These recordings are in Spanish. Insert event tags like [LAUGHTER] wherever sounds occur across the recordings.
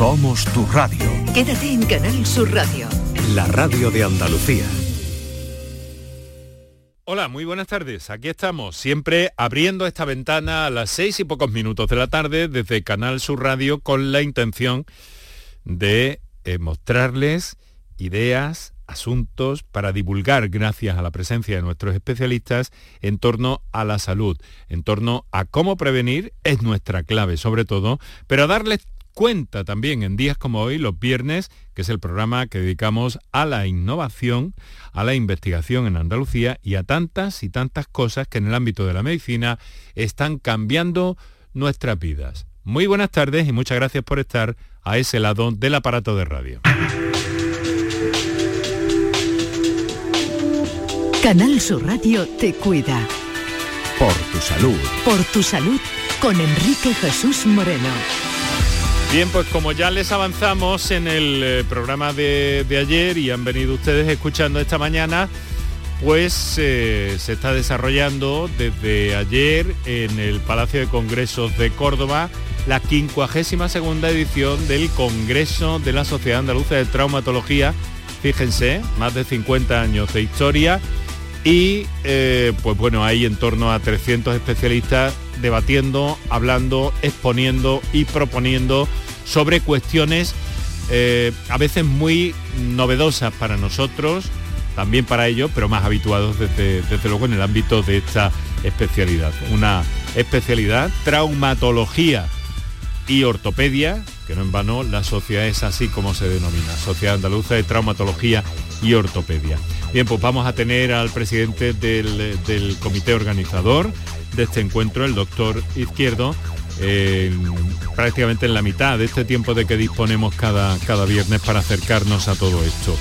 Somos tu radio. Quédate en Canal Sur Radio. La radio de Andalucía. Hola, muy buenas tardes. Aquí estamos, siempre abriendo esta ventana a las seis y pocos minutos de la tarde desde Canal Sur Radio con la intención de eh, mostrarles ideas, asuntos para divulgar, gracias a la presencia de nuestros especialistas, en torno a la salud, en torno a cómo prevenir, es nuestra clave sobre todo, pero a darles cuenta también en días como hoy, los viernes, que es el programa que dedicamos a la innovación, a la investigación en Andalucía y a tantas y tantas cosas que en el ámbito de la medicina están cambiando nuestras vidas. Muy buenas tardes y muchas gracias por estar a ese lado del aparato de radio. Canal Sur Radio te cuida. Por tu salud. Por tu salud con Enrique Jesús Moreno. Bien, pues como ya les avanzamos en el eh, programa de, ayer y han venido ustedes escuchando esta mañana, pues eh, se está desarrollando desde ayer en el Palacio de Congresos de Córdoba la 52 edición del Congreso de la Sociedad Andaluza de Traumatología. Fíjense, más de 50 años de historia y eh, pues bueno, hay en torno a 300 especialistas debatiendo, hablando, exponiendo y proponiendo sobre cuestiones eh, a veces muy novedosas para nosotros, también para ellos, pero más habituados desde, desde luego en el ámbito de esta especialidad. Una especialidad, traumatología y ortopedia, que no en vano la sociedad es así como se denomina, Sociedad Andaluza de Traumatología y Ortopedia. Bien, pues vamos a tener al presidente del, del comité organizador, de este encuentro, el doctor Izquierdo, prácticamente en la mitad de este tiempo de que disponemos cada, cada viernes para acercarnos a todo esto.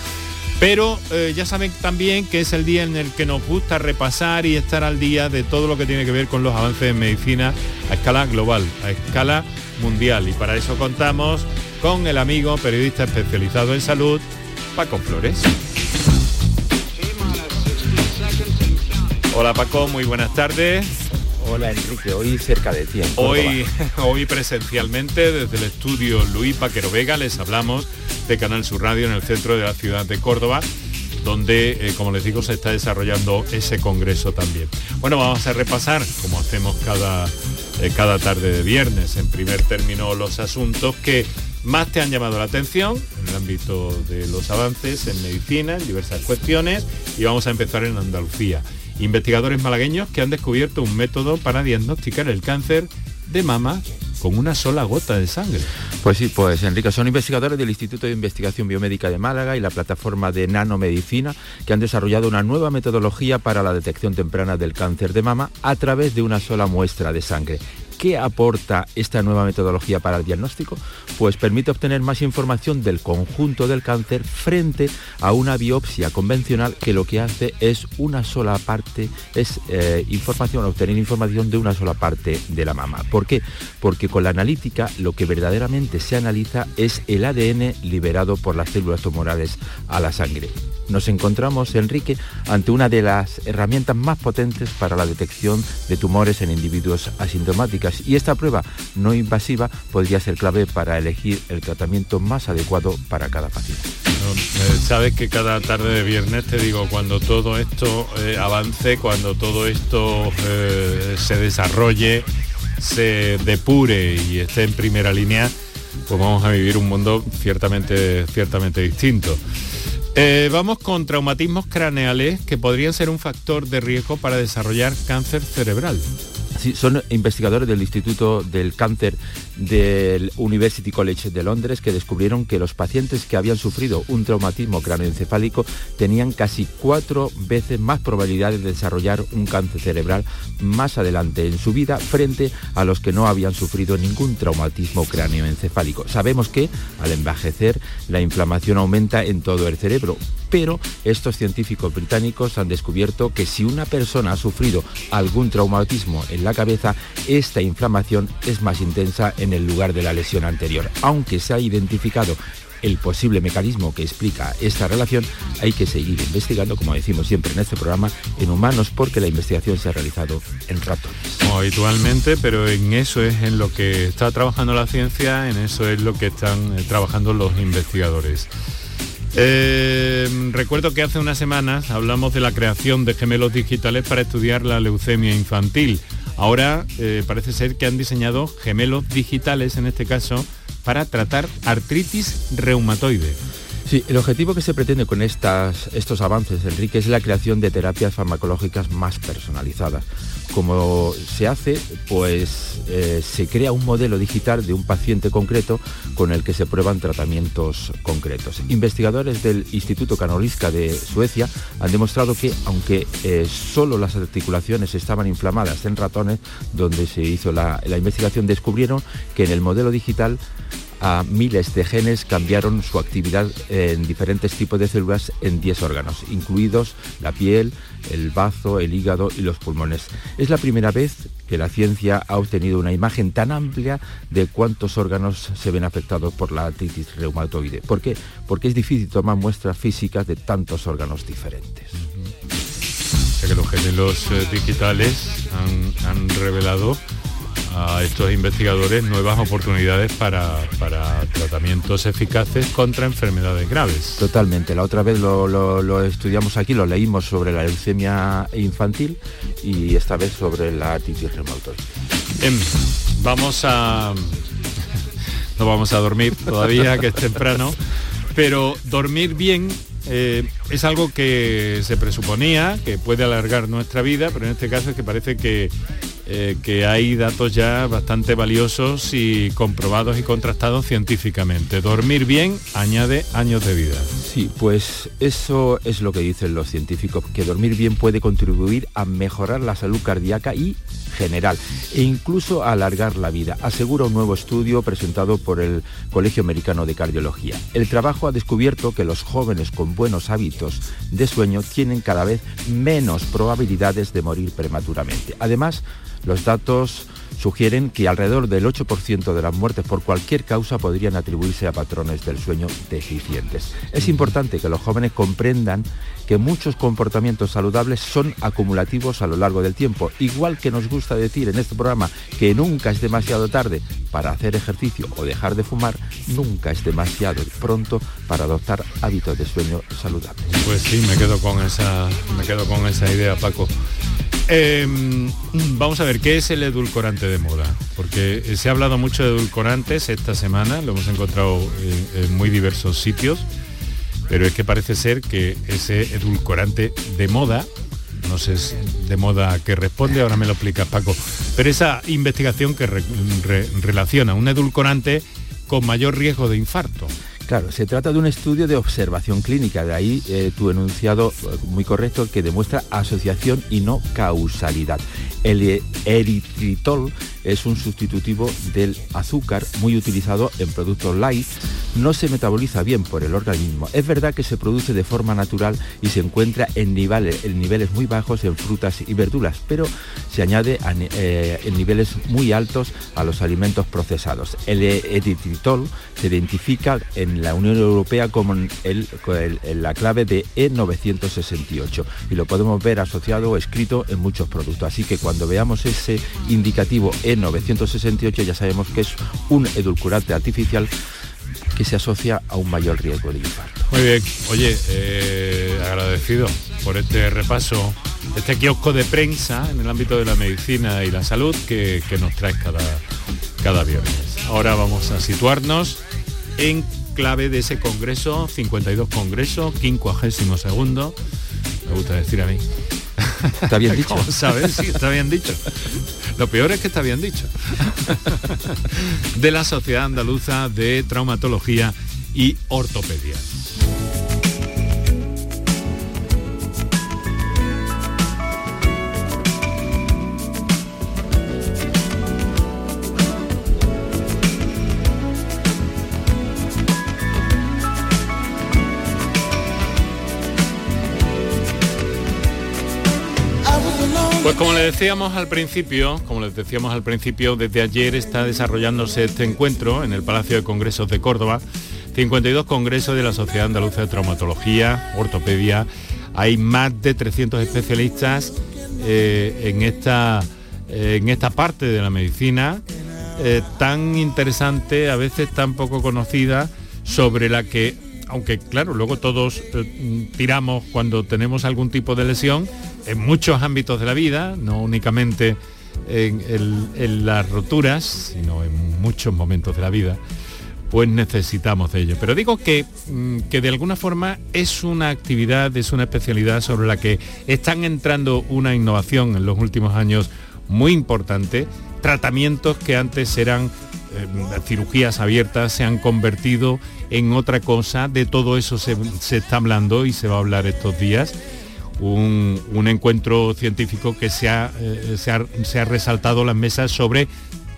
Pero eh, ya saben también que es el día en el que nos gusta repasar y estar al día de todo lo que tiene que ver con los avances en medicina a escala global, a escala mundial. Y para eso contamos con el amigo periodista especializado en salud, Paco Flores. Hola Paco, muy buenas tardes. Hola Enrique, hoy cerca de ti. Hoy, [LAUGHS] hoy presencialmente desde el estudio Luis Paquero Vega les hablamos de Canal Sur Radio en el centro de la ciudad de Córdoba donde, eh, como les digo, se está desarrollando ese congreso también. Bueno, vamos a repasar, como hacemos cada, eh, cada tarde de viernes, en primer término, los asuntos que más te han llamado la atención en el ámbito de los avances en medicina, en diversas cuestiones, y vamos a empezar en Andalucía investigadores malagueños que han descubierto un método para diagnosticar el cáncer de mama con una sola gota de sangre. Pues sí, pues Enrique, son investigadores del Instituto de Investigación Biomédica de Málaga y la plataforma de nanomedicina que han desarrollado una nueva metodología para la detección temprana del cáncer de mama a través de una sola muestra de sangre. ¿Qué aporta esta nueva metodología para el diagnóstico? Pues permite obtener más información del conjunto del cáncer frente a una biopsia convencional que lo que hace es una sola parte, es eh, información, obtener información de una sola parte de la mama. ¿Por qué? Porque con la analítica lo que verdaderamente se analiza es el ADN liberado por las células tumorales a la sangre nos encontramos, Enrique, ante una de las herramientas más potentes para la detección de tumores en individuos asintomáticas y esta prueba no invasiva podría ser clave para elegir el tratamiento más adecuado para cada paciente. Eh, sabes que cada tarde de viernes te digo, cuando todo esto eh, avance, cuando todo esto eh, se desarrolle, se depure y esté en primera línea, pues vamos a vivir un mundo ciertamente, ciertamente distinto. Eh, vamos con traumatismos craneales que podrían ser un factor de riesgo para desarrollar cáncer cerebral. Sí, son investigadores del Instituto del Cáncer del University College de Londres que descubrieron que los pacientes que habían sufrido un traumatismo cráneoencefálico tenían casi cuatro veces más probabilidades de desarrollar un cáncer cerebral más adelante en su vida frente a los que no habían sufrido ningún traumatismo cráneoencefálico. Sabemos que al envejecer la inflamación aumenta en todo el cerebro, pero estos científicos británicos han descubierto que si una persona ha sufrido algún traumatismo en la cabeza, esta inflamación es más intensa en el lugar de la lesión anterior, aunque se ha identificado el posible mecanismo que explica esta relación, hay que seguir investigando, como decimos siempre en este programa, en humanos porque la investigación se ha realizado en ratones. Como habitualmente, pero en eso es en lo que está trabajando la ciencia, en eso es lo que están eh, trabajando los investigadores. Eh, recuerdo que hace unas semanas hablamos de la creación de gemelos digitales para estudiar la leucemia infantil. Ahora eh, parece ser que han diseñado gemelos digitales, en este caso, para tratar artritis reumatoide. Sí, el objetivo que se pretende con estas, estos avances, Enrique, es la creación de terapias farmacológicas más personalizadas. Como se hace, pues eh, se crea un modelo digital de un paciente concreto con el que se prueban tratamientos concretos. Investigadores del Instituto Karolinska de Suecia han demostrado que, aunque eh, solo las articulaciones estaban inflamadas en ratones, donde se hizo la investigación, descubrieron que en el modelo digital a miles de genes cambiaron su actividad en diferentes tipos de células en 10 órganos, incluidos la piel, el bazo, el hígado y los pulmones. Es la primera vez que la ciencia ha obtenido una imagen tan amplia de cuántos órganos se ven afectados por la artritis reumatoide. ¿Por qué? Porque es difícil tomar muestras físicas de tantos órganos diferentes. los eh, digitales han revelado a estos investigadores nuevas oportunidades para, tratamientos eficaces contra enfermedades graves. Totalmente, la otra vez lo, estudiamos aquí, lo leímos sobre la leucemia infantil y esta vez sobre la artritis reumatoide. vamos a... no vamos a dormir todavía, que es temprano, pero dormir bien eh, es algo que se presuponía, que puede alargar nuestra vida, pero en este caso es que parece que eh, que hay datos ya bastante valiosos y comprobados y contrastados científicamente. Dormir bien añade años de vida. Sí, pues eso es lo que dicen los científicos, que dormir bien puede contribuir a mejorar la salud cardíaca y general e incluso a alargar la vida, asegura un nuevo estudio presentado por el Colegio Americano de Cardiología. El trabajo ha descubierto que los jóvenes con buenos hábitos de sueño tienen cada vez menos probabilidades de morir prematuramente. Además, los datos sugieren que alrededor del 8% de las muertes por cualquier causa podrían atribuirse a patrones del sueño deficientes. Es importante que los jóvenes comprendan que muchos comportamientos saludables son acumulativos a lo largo del tiempo, igual que nos gusta decir en este programa que nunca es demasiado tarde para hacer ejercicio o dejar de fumar, nunca es demasiado pronto para adoptar hábitos de sueño saludables. Pues sí, me quedo con esa, me quedo con esa idea, Paco. Em, vamos a ver, ¿qué es el edulcorante de moda? Porque se ha hablado mucho de edulcorantes esta semana, lo hemos encontrado en, muy diversos sitios, pero es que parece ser que ese edulcorante de moda, no sé de moda que responde, ahora me lo explicas Paco, pero esa investigación que relaciona un edulcorante con mayor riesgo de infarto. Claro, se trata de un estudio de observación clínica, de ahí eh, tu enunciado eh, muy correcto que demuestra asociación y no causalidad. El eritritol es un sustitutivo del azúcar muy utilizado en productos light, no se metaboliza bien por el organismo. Es verdad que se produce de forma natural y se encuentra en niveles, niveles muy bajos en frutas y verduras, pero se añade eh, en niveles muy altos a los alimentos procesados. El eritritol se identifica en la Unión Europea como el, la clave de E968 y lo podemos ver asociado o escrito en muchos productos. Así que cuando veamos ese indicativo E968 ya sabemos que es un edulcorante artificial que se asocia a un mayor riesgo de infarto. Muy bien, oye, eh, agradecido por este repaso, este kiosco de prensa en el ámbito de la medicina y la salud que, nos trae cada, cada viernes. Ahora vamos a situarnos en clave de ese congreso, 52 congreso, 52 segundo, me gusta decir a mí. Está bien [LAUGHS] dicho. ¿Sabes? Sí, está bien dicho. Lo peor es que está bien dicho. [LAUGHS] de la Sociedad Andaluza de Traumatología y Ortopedia. Pues como le decíamos al principio, como les decíamos al principio, desde ayer está desarrollándose este encuentro en el Palacio de Congresos de Córdoba, 52 congresos de la Sociedad Andaluza de Traumatología, Ortopedia. Hay más de 300 especialistas eh, en, esta, eh, en esta parte de la medicina eh, tan interesante, a veces tan poco conocida, sobre la que, aunque claro, luego todos tiramos cuando tenemos algún tipo de lesión, en muchos ámbitos de la vida, no únicamente en, las roturas, sino en muchos momentos de la vida, pues necesitamos de ello. Pero digo que, mm, que, de alguna forma es una actividad, es una especialidad sobre la que están entrando una innovación en los últimos años muy importante. Tratamientos que antes eran eh, cirugías abiertas se han convertido en otra cosa. De todo eso se, se está hablando y se va a hablar estos días un, encuentro científico que se ha, eh, se, ha, resaltado las mesas sobre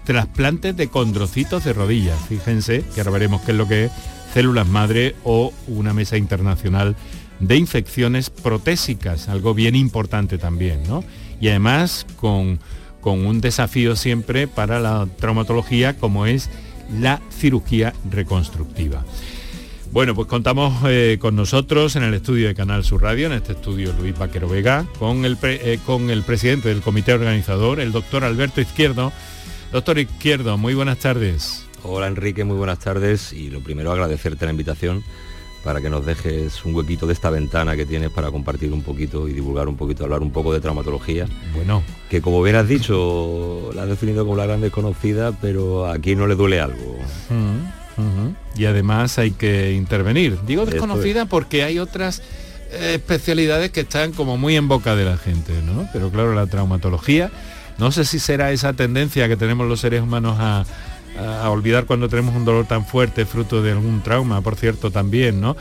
trasplantes de condrocitos de rodillas. Fíjense, que ahora veremos qué es lo que es células madre o una mesa internacional de infecciones protésicas, algo bien importante también, ¿no? Y además con, con un desafío siempre para la traumatología como es la cirugía reconstructiva. Bueno, pues contamos eh, con nosotros en el estudio de Canal Sur Radio, en este estudio Luis Vaquero Vega, con el, eh, con el presidente del comité organizador, el doctor Alberto Izquierdo. Doctor Izquierdo, muy buenas tardes. Hola Enrique, muy buenas tardes y lo primero agradecerte la invitación para que nos dejes un huequito de esta ventana que tienes para compartir un poquito y divulgar un poquito, hablar un poco de traumatología. Bueno. Que como bien has dicho, la has definido como la gran desconocida, pero aquí no le duele algo. Mm. Y además hay que intervenir. Digo desconocida porque hay otras eh, especialidades que están como muy en boca de la gente, ¿no? Pero claro, la traumatología, no sé si será esa tendencia que tenemos los seres humanos a, a olvidar cuando tenemos un dolor tan fuerte, fruto de algún trauma, por cierto, también, ¿no?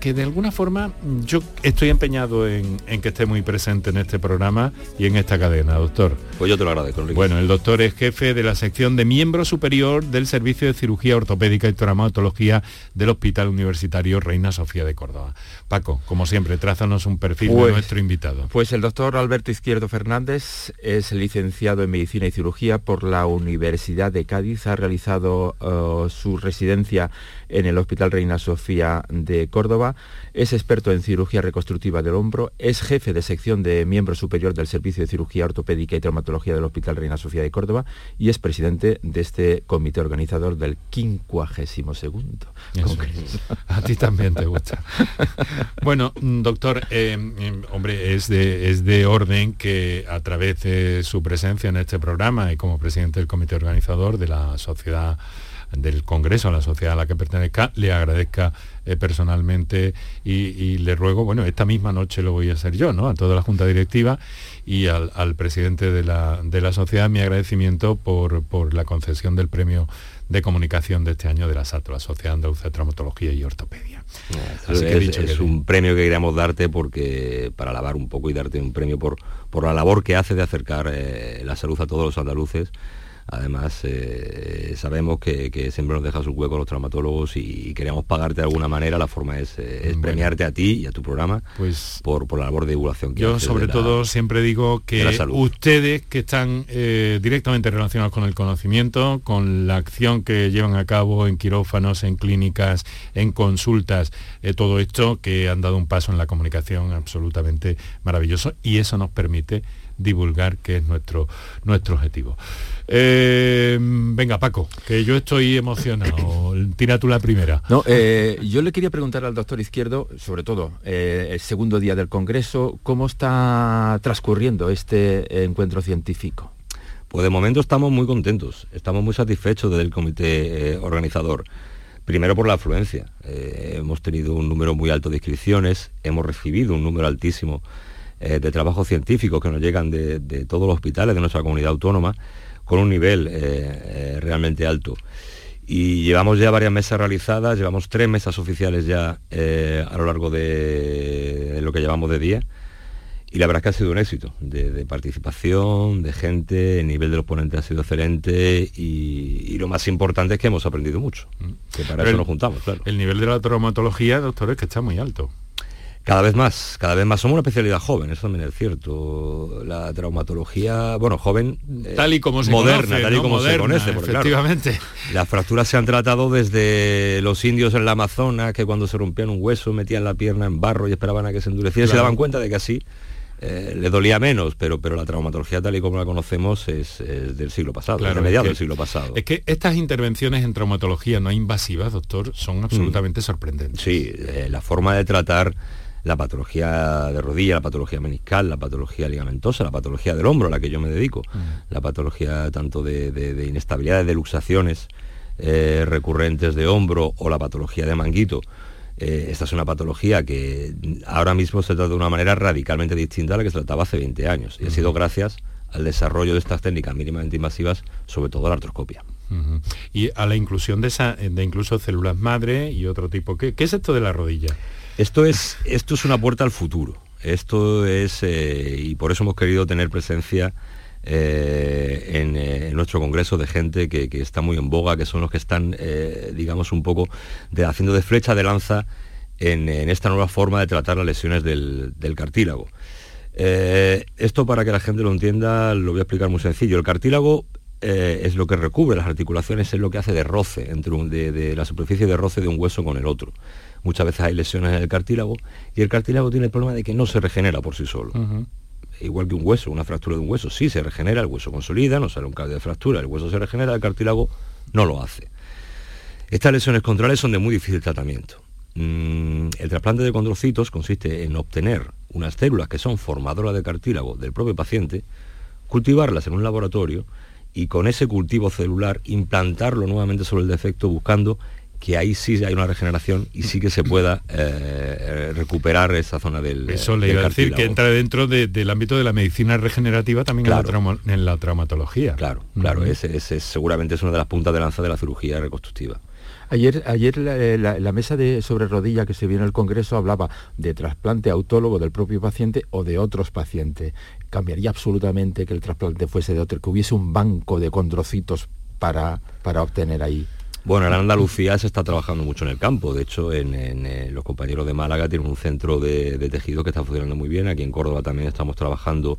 Que de alguna forma yo estoy empeñado en, que esté muy presente en este programa y en esta cadena, doctor. Pues yo te lo agradezco, Enrique. Bueno, el doctor es jefe de la sección de miembro superior del Servicio de Cirugía Ortopédica y Traumatología del Hospital Universitario Reina Sofía de Córdoba. Paco, como siempre, trázanos un perfil de pues, nuestro invitado. Pues el doctor Alberto Izquierdo Fernández es licenciado en Medicina y Cirugía por la Universidad de Cádiz. Ha realizado uh, su residencia en el Hospital Reina Sofía de Córdoba. Es experto en cirugía reconstructiva del hombro. Es jefe de sección de miembro superior del Servicio de Cirugía Ortopédica y Traumatología del Hospital Reina Sofía de Córdoba y es presidente de este comité organizador del 52 [LAUGHS] A ti también te gusta. [LAUGHS] Bueno, mm, doctor, eh, mm, hombre, es de, es de orden que a través de su presencia en este programa y como presidente del comité organizador de la sociedad del Congreso, a la sociedad a la que pertenezca, le agradezca eh, personalmente y, le ruego, bueno, esta misma noche lo voy a hacer yo, ¿no? A toda la Junta Directiva y al, presidente de la, de la, sociedad mi agradecimiento por, por la concesión del premio de comunicación de este año de la SATO, la Sociedad Andaluza de Traumatología y Ortopedia. es, un premio que queríamos darte porque para alabar un poco y darte un premio por, por la labor que hace de acercar eh, la salud a todos los andaluces Además, eh, sabemos que, siempre nos dejas un hueco los traumatólogos y, queríamos pagarte de alguna manera. La forma es, eh, premiarte a ti y a tu programa pues, por, por la labor de divulgación que Yo sobre todo siempre digo que ustedes que están eh, directamente relacionados con el conocimiento, con la acción que llevan a cabo en quirófanos, en clínicas, en consultas, todo esto que han dado un paso en la comunicación absolutamente maravilloso y eso nos permite divulgar, que es nuestro, nuestro objetivo. Eh, venga, Paco, que yo estoy emocionado. [COUGHS] Tira tú la primera. No, eh, yo le quería preguntar al doctor Izquierdo, sobre todo eh, el segundo día del Congreso, ¿cómo está transcurriendo este encuentro científico? Pues de momento estamos muy contentos, estamos muy satisfechos del comité organizador. Primero por la afluencia. hemos tenido un número muy alto de inscripciones, hemos recibido un número altísimo eh, de trabajos científicos que nos llegan de, todos los hospitales de nuestra comunidad autónoma con un nivel eh, eh, realmente alto. Y llevamos ya varias mesas realizadas, llevamos tres mesas oficiales ya a lo largo de, lo que llevamos de día. Y la verdad es que ha sido un éxito de, participación, de gente, el nivel de los ponentes ha sido excelente y, lo más importante es que hemos aprendido mucho, mm. que para eso nos juntamos, claro. El nivel de la traumatología, doctor, es que está muy alto. Cada vez más, cada vez más. Somos una especialidad joven, eso también es cierto. La traumatología, bueno, joven, eh, tal y como se moderna, conoce, tal y como se conoce, efectivamente. las fracturas se han tratado desde los indios en la Amazonas, que cuando se rompían un hueso metían la pierna en barro y esperaban a que se endureciera y se daban cuenta de que así eh, le dolía menos, pero, pero la traumatología tal y como la conocemos es, del siglo pasado, claro, de mediados del siglo pasado. Es que estas intervenciones en traumatología no invasivas, doctor, son absolutamente sorprendentes. Sí, eh, la forma de tratar la patología de rodilla, la patología meniscal, la patología ligamentosa, la patología del hombro a la que yo me dedico, la patología tanto de, de, inestabilidades, de luxaciones eh, recurrentes de hombro o la patología de manguito eh, esta es una patología que ahora mismo se trata de una manera radicalmente distinta a la que se trataba hace 20 años. Y ha sido gracias al desarrollo de estas técnicas mínimamente invasivas, sobre todo la artroscopia. Y a la inclusión de, esa, de incluso células madre y otro tipo. ¿Qué, es esto de la rodilla? Esto es, esto es una puerta al futuro. Esto es, eh, y por eso hemos querido tener presencia eh, eh, en, nuestro congreso de gente que, está muy en boga, que son los que están, digamos, un poco de, haciendo de flecha de lanza en, esta nueva forma de tratar las lesiones del, cartílago. esto para que la gente lo entienda lo voy a explicar muy sencillo. El cartílago es lo que recubre las articulaciones, es lo que hace de roce, entre de, la superficie de roce de un hueso con el otro. Muchas veces hay lesiones en el cartílago y el cartílago tiene el problema de que no se regenera por sí solo igual que un hueso, una fractura de un hueso, sí se regenera, el hueso consolida, no sale un cambio de fractura, el hueso se regenera, el cartílago no lo hace. Estas lesiones contrales son de muy difícil tratamiento. Mm, el trasplante de condrocitos consiste en obtener unas células que son formadoras de cartílago del propio paciente, cultivarlas en un laboratorio y con ese cultivo celular implantarlo nuevamente sobre el defecto buscando que ahí sí hay una regeneración y sí que se pueda eh, recuperar esa zona del Eso le iba a decir, que entra dentro del ámbito de la medicina regenerativa también en, la traumatología. Claro, claro, ese, seguramente es una de las puntas de lanza de la cirugía reconstructiva. Ayer, ayer la, mesa de sobre rodilla que se vio en el Congreso hablaba de trasplante autólogo del propio paciente o de otros pacientes. ¿Cambiaría absolutamente que el trasplante fuese de otro, que hubiese un banco de condrocitos para, para obtener ahí? Bueno, en Andalucía se está trabajando mucho en el campo. De hecho, en, eh, los compañeros de Málaga tienen un centro de, tejidos que está funcionando muy bien. Aquí en Córdoba también estamos trabajando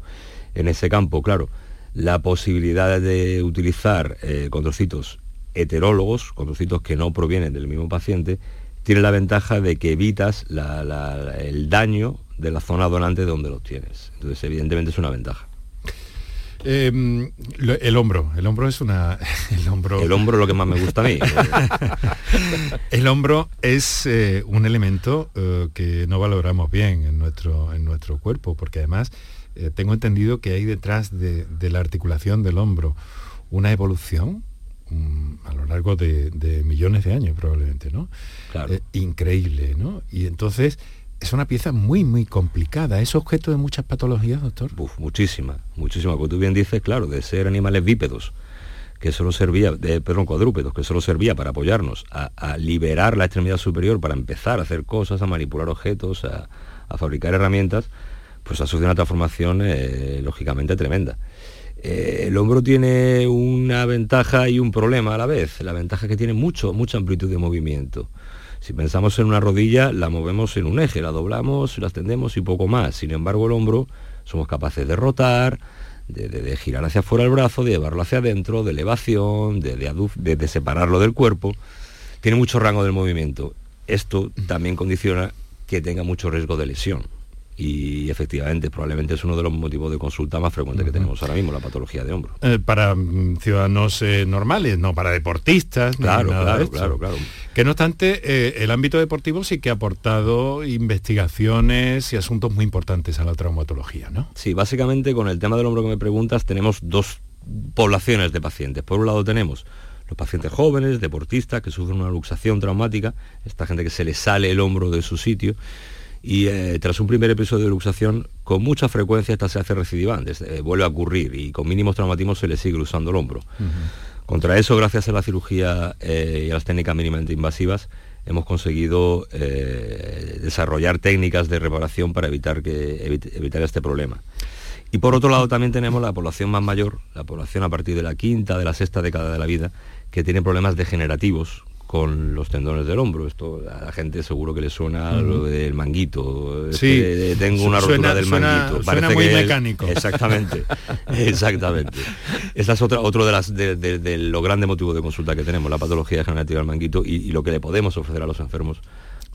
en ese campo. Claro, la posibilidad de utilizar eh, condrocitos heterólogos, condrocitos que no provienen del mismo paciente, tiene la ventaja de que evitas el daño de la zona donante de donde los tienes. Entonces, evidentemente es una ventaja. Em, el hombro, el hombro es una... [LAUGHS] El hombro, el hombro es lo que más me gusta a mí. [LAUGHS] el hombro es eh, un elemento eh, que no valoramos bien en nuestro, en nuestro cuerpo, porque además eh, tengo entendido que hay detrás de, la articulación del hombro una evolución mm, a lo largo de, millones de años probablemente, ¿no? increíble, ¿no? Y entonces es una pieza muy, muy complicada. ¿Es objeto de muchas patologías, doctor? Muchísimas, muchísimas. Como tú bien dices, claro, de ser animales bípedos, que solo servía, de, perdón, cuadrúpedos, que solo servía para apoyarnos a, liberar la extremidad superior para empezar a hacer cosas, a manipular objetos, a, fabricar herramientas, pues ha sucedido una transformación eh, lógicamente tremenda. Eh, el hombro tiene una ventaja y un problema a la vez. La ventaja es que tiene mucho, mucha amplitud de movimiento. Si pensamos en una rodilla, la movemos en un eje, la doblamos, la extendemos y poco más. Sin embargo, el hombro somos capaces de rotar, de, girar hacia afuera el brazo, de llevarlo hacia adentro, de elevación, de, de, separarlo del cuerpo. Tiene mucho rango del movimiento. Esto también condiciona que tenga mucho riesgo de lesión y efectivamente probablemente es uno de los motivos de consulta más frecuentes que tenemos ahora mismo, la patología de hombro. Eh, para mm, ciudadanos eh, normales, no para deportistas. Claro, claro, claro, claro. Que no obstante, eh, el ámbito deportivo sí que ha aportado investigaciones y asuntos muy importantes a la traumatología, ¿no? Sí, básicamente con el tema del hombro que me preguntas tenemos dos poblaciones de pacientes. Por un lado tenemos los pacientes jóvenes, deportistas, que sufren una luxación traumática, esta gente que se le sale el hombro de su sitio, y eh, tras un primer episodio de luxación, con mucha frecuencia esta se hace recidivante, eh, vuelve a ocurrir y con mínimos traumatismos se le sigue usando el hombro. Contra eso, gracias a la cirugía eh, y a las técnicas mínimamente invasivas, hemos conseguido desarrollar técnicas de reparación para evitar, que, evitar este problema. Y por otro lado también tenemos la población más mayor, la población a partir de la quinta, de la sexta década de la vida, que tiene problemas degenerativos con los tendones del hombro. Esto a la gente seguro que le suena lo del manguito. Sí, Este, tengo una rotura del suena- manguito. suena muy mecánico. Exactamente, [LAUGHS] exactamente. Esa es otra, otro de, las, de, de- de los grandes motivos de consulta que tenemos, la patología degenerativa del manguito y, y lo que le podemos ofrecer a los enfermos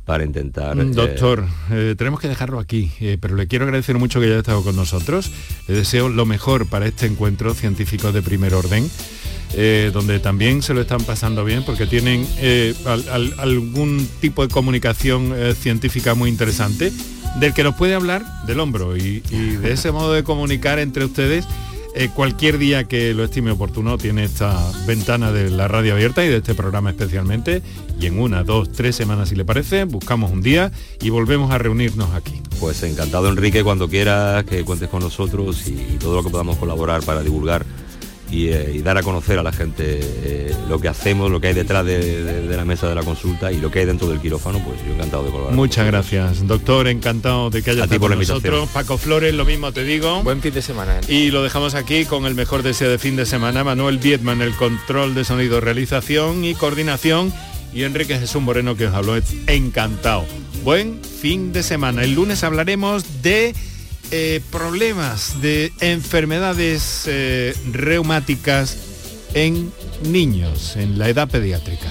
para intentar... Mm, eh, Doctor, eh, tenemos que dejarlo aquí, eh, pero le quiero agradecer mucho que haya estado con nosotros. Le deseo lo mejor para este encuentro científico de primer orden, eh, donde también se lo están pasando bien porque tienen eh, al- al- algún tipo de comunicación eh, científica muy interesante, del que nos puede hablar del hombro y, de ese modo de comunicar entre ustedes. cualquier día que lo estime oportuno tiene esta ventana de la radio abierta y de este programa especialmente y en una, dos, tres semanas si le parece, buscamos un día y volvemos a reunirnos aquí. Pues encantado Enrique, cuando quieras, que cuentes con nosotros y todo lo que podamos colaborar para divulgar y, eh, y dar a conocer a la gente eh, lo que hacemos, lo que hay detrás de, de- de la mesa de la consulta y lo que hay dentro del quirófano, pues yo encantado de colaborar. Muchas gracias, doctor, encantado de que haya estado por con nosotros. Paco Flores, lo mismo te digo. Buen fin de semana. ¿eh? Y lo dejamos aquí con el mejor deseo de fin de semana. Manuel Dietman, el control de sonido, realización y coordinación. Y Enrique Jesús Moreno, que os habló. Encantado. Buen fin de semana. El lunes hablaremos de eh, problemas, de enfermedades eh, reumáticas en niños, en la edad pediátrica.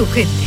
Tu gente.